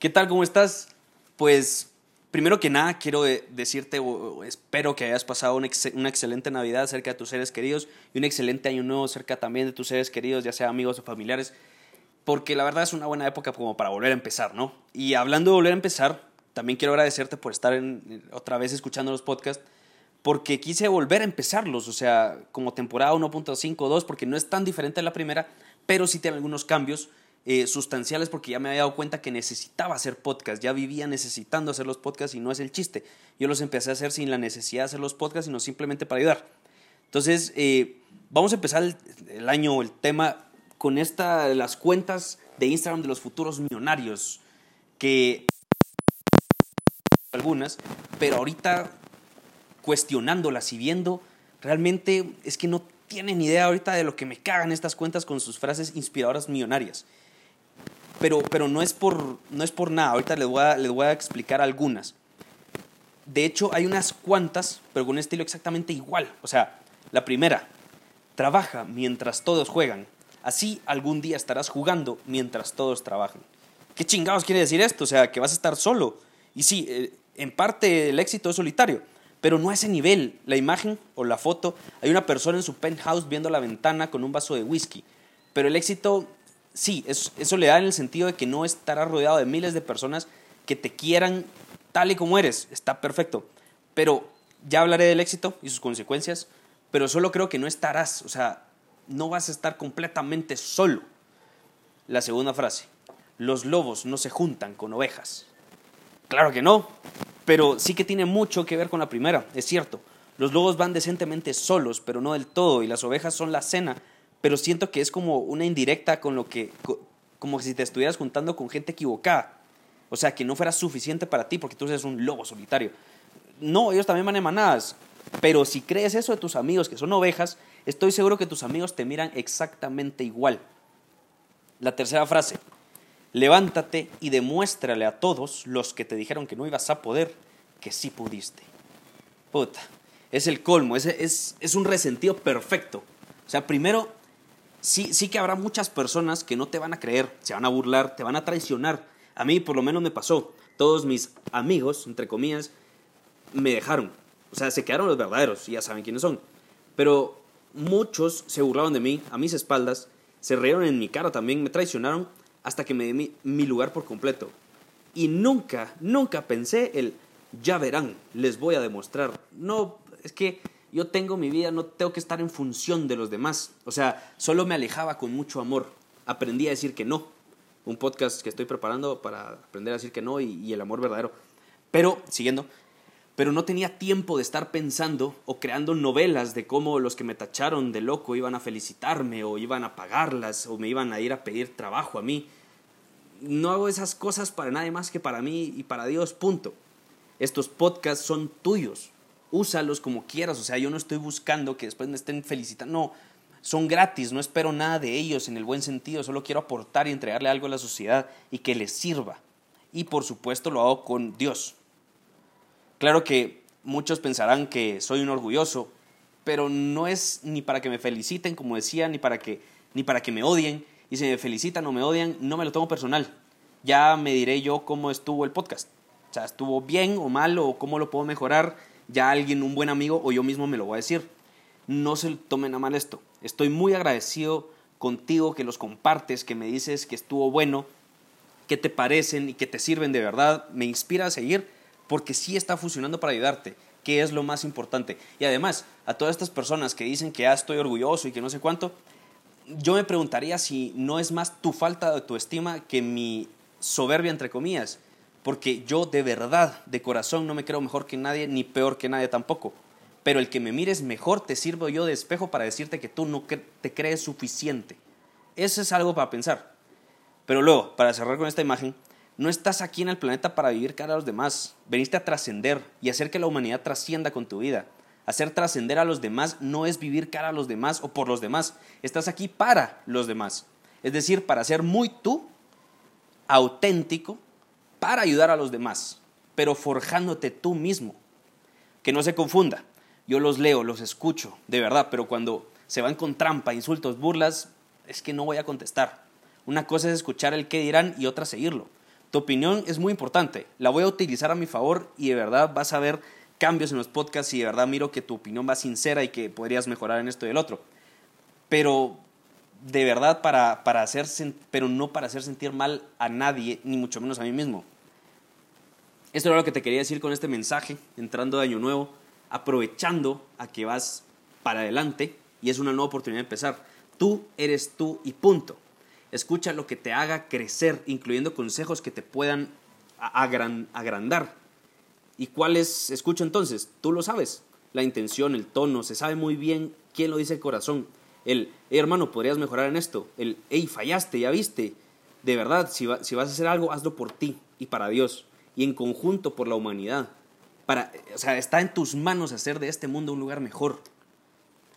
¿Qué tal? ¿Cómo estás? Pues primero que nada quiero decirte, o espero que hayas pasado una, excelente Navidad cerca de tus seres queridos y un excelente año nuevo cerca también de tus seres queridos, ya sea amigos o familiares, porque la verdad es una buena época como para volver a empezar, ¿no? Y hablando de volver a empezar, también quiero agradecerte por estar otra vez escuchando los podcasts, porque quise volver a empezarlos, o sea, como temporada 1.5, 2, porque no es tan diferente a la primera, pero sí tiene algunos cambios eh, sustanciales porque ya me había dado cuenta que necesitaba hacer podcast, ya vivía necesitando hacer los podcasts y no es el chiste. Yo los empecé a hacer sin la necesidad de hacer los podcasts, sino simplemente para ayudar. Entonces, eh, vamos a empezar el, el, año, el tema, con esta, las cuentas de Instagram de los futuros millonarios, que algunas, pero ahorita cuestionándolas y viendo, realmente es que no tienen idea ahorita de lo que me cagan estas cuentas con sus frases inspiradoras millonarias. Pero, pero no, es por, no es por nada, ahorita les voy, a, les voy a explicar algunas. De hecho, hay unas cuantas, pero con un estilo exactamente igual. O sea, la primera, trabaja mientras todos juegan. Así algún día estarás jugando mientras todos trabajan. ¿Qué chingados quiere decir esto? O sea, que vas a estar solo. Y sí, eh, en parte el éxito es solitario, pero no a ese nivel. La imagen o la foto, hay una persona en su penthouse viendo la ventana con un vaso de whisky. Pero el éxito sí, eso, le da en el sentido de que no estarás rodeado de miles de personas que te quieran tal y como eres. Está perfecto. Pero ya hablaré del éxito y sus consecuencias, pero solo creo que no estarás, o sea, no vas a estar completamente solo. La segunda frase, los lobos no se juntan con ovejas. Claro que no, pero sí que tiene mucho que ver con la primera, es cierto. Los lobos van decentemente solos, pero no del todo, y las ovejas son la cena pero siento que es como una indirecta con lo que, como si te estuvieras juntando con gente equivocada. O sea, que no fuera suficiente para ti porque tú eres un lobo solitario. No, ellos también van en manadas. Pero si crees eso de tus amigos, que son ovejas, estoy seguro que tus amigos te miran exactamente igual. La tercera frase. Levántate y demuéstrale a todos los que te dijeron que no ibas a poder, que sí pudiste. Puta, es el colmo, es, es, es un resentido perfecto. O sea, primero sí, sí que habrá muchas personas que no te van a creer, se van a burlar, te van a traicionar. A mí por lo menos me pasó. Todos mis amigos, entre comillas, me dejaron. O sea, se quedaron los verdaderos, ya saben quiénes son. Pero muchos se burlaron de mí, a mis espaldas, se rieron en mi cara también, me traicionaron hasta que me di mi, mi lugar por completo. Y nunca, nunca pensé el, ya verán, les voy a demostrar. No, es que yo tengo mi vida, no tengo que estar en función de los demás. O sea, solo me alejaba con mucho amor. Aprendí a decir que no. Un podcast que estoy preparando para aprender a decir que no y, el amor verdadero. Pero, siguiendo, pero no tenía tiempo de estar pensando o creando novelas de cómo los que me tacharon de loco iban a felicitarme o iban a pagarlas o me iban a ir a pedir trabajo a mí. No hago esas cosas para nadie más que para mí y para Dios, punto. Estos podcasts son tuyos, úsalos como quieras, o sea, yo no estoy buscando que después me estén felicitando, no, son gratis, no espero nada de ellos en el buen sentido, solo quiero aportar y entregarle algo a la sociedad y que les sirva. Y por supuesto lo hago con Dios. Claro que muchos pensarán que soy un orgulloso, pero no es ni para que me feliciten, como decía, ni para que, ni para que me odien. Y si me felicitan o me odian, no me lo tomo personal. Ya me diré yo cómo estuvo el podcast. O sea, estuvo bien o mal o cómo lo puedo mejorar ya alguien, un buen amigo o yo mismo me lo voy a decir. No se tomen a mal esto. Estoy muy agradecido contigo que los compartes, que me dices que estuvo bueno, que te parecen y que te sirven de verdad. Me inspira a seguir porque sí está funcionando para ayudarte, que es lo más importante. Y además, a todas estas personas que dicen que estoy orgulloso y que no sé cuánto, yo me preguntaría si no es más tu falta de tu estima que mi soberbia, entre comillas porque yo de verdad, de corazón, no me creo mejor que nadie, ni peor que nadie tampoco. Pero el que me mires mejor te sirvo yo de espejo para decirte que tú no te crees suficiente. Eso es algo para pensar. Pero luego, para cerrar con esta imagen, no estás aquí en el planeta para vivir cara a los demás. Veniste a trascender y hacer que la humanidad trascienda con tu vida. Hacer trascender a los demás no es vivir cara a los demás o por los demás. Estás aquí para los demás. Es decir, para ser muy tú, auténtico para ayudar a los demás, pero forjándote tú mismo. Que no se confunda. Yo los leo, los escucho, de verdad, pero cuando se van con trampa, insultos, burlas, es que no voy a contestar. Una cosa es escuchar el qué dirán y otra seguirlo. Tu opinión es muy importante. La voy a utilizar a mi favor y de verdad vas a ver cambios en los podcasts y de verdad miro que tu opinión va sincera y que podrías mejorar en esto y el otro. Pero de verdad para, para hacer, pero no para hacer sentir mal a nadie, ni mucho menos a mí mismo. Esto era lo que te quería decir con este mensaje, entrando de Año Nuevo, aprovechando a que vas para adelante y es una nueva oportunidad de empezar. Tú eres tú y punto. Escucha lo que te haga crecer, incluyendo consejos que te puedan agrandar. ¿Y cuáles escucho entonces? Tú lo sabes. La intención, el tono, se sabe muy bien quién lo dice el corazón. El, hermano, podrías mejorar en esto. El, hey, fallaste, ya viste. De verdad, si vas a hacer algo, hazlo por ti y para Dios y en conjunto por la humanidad. Para, o sea, está en tus manos hacer de este mundo un lugar mejor.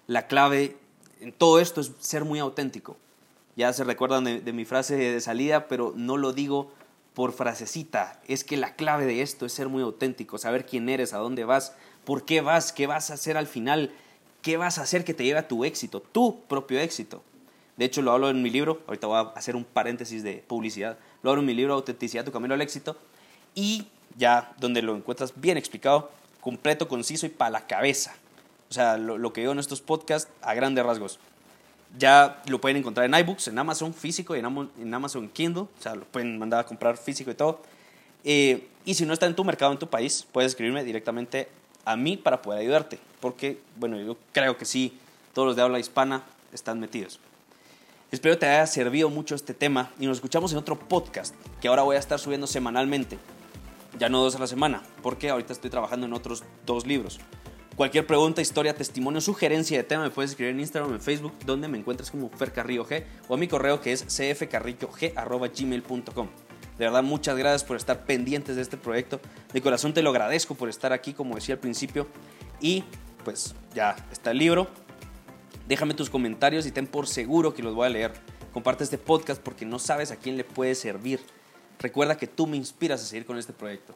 La clave en todo esto es ser muy auténtico. Ya se recuerdan de, mi frase de salida, pero no lo digo por frasecita. Es que la clave de esto es ser muy auténtico, saber quién eres, a dónde vas, por qué vas, qué vas a hacer al final, qué vas a hacer que te lleve a tu éxito, tu propio éxito. De hecho, lo hablo en mi libro, ahorita voy a hacer un paréntesis de publicidad, lo hablo en mi libro Autenticidad, tu camino al éxito, y ya donde lo encuentras bien explicado, completo, conciso y para la cabeza. O sea, lo, que digo en estos podcasts a grandes rasgos. Ya lo pueden encontrar en iBooks, en Amazon físico y en Amazon Kindle. O sea, lo pueden mandar a comprar físico y todo. Eh, y si no está en tu mercado, en tu país, puedes escribirme directamente a mí para poder ayudarte. Porque, bueno, yo creo que sí, todos los de habla hispana están metidos. Espero te haya servido mucho este tema y nos escuchamos en otro podcast que ahora voy a estar subiendo semanalmente. Ya no dos a la semana, porque ahorita estoy trabajando en otros dos libros. Cualquier pregunta, historia, testimonio, sugerencia de tema me puedes escribir en Instagram o en Facebook, donde me encuentras como Fer Carrillo G, o a mi correo que es cfcarrillog.gmail.com. De verdad, muchas gracias por estar pendientes de este proyecto. De corazón te lo agradezco por estar aquí, como decía al principio. Y pues ya está el libro. Déjame tus comentarios y ten por seguro que los voy a leer. Comparte este podcast porque no sabes a quién le puede servir. Recuerda que tú me inspiras a seguir con este proyecto.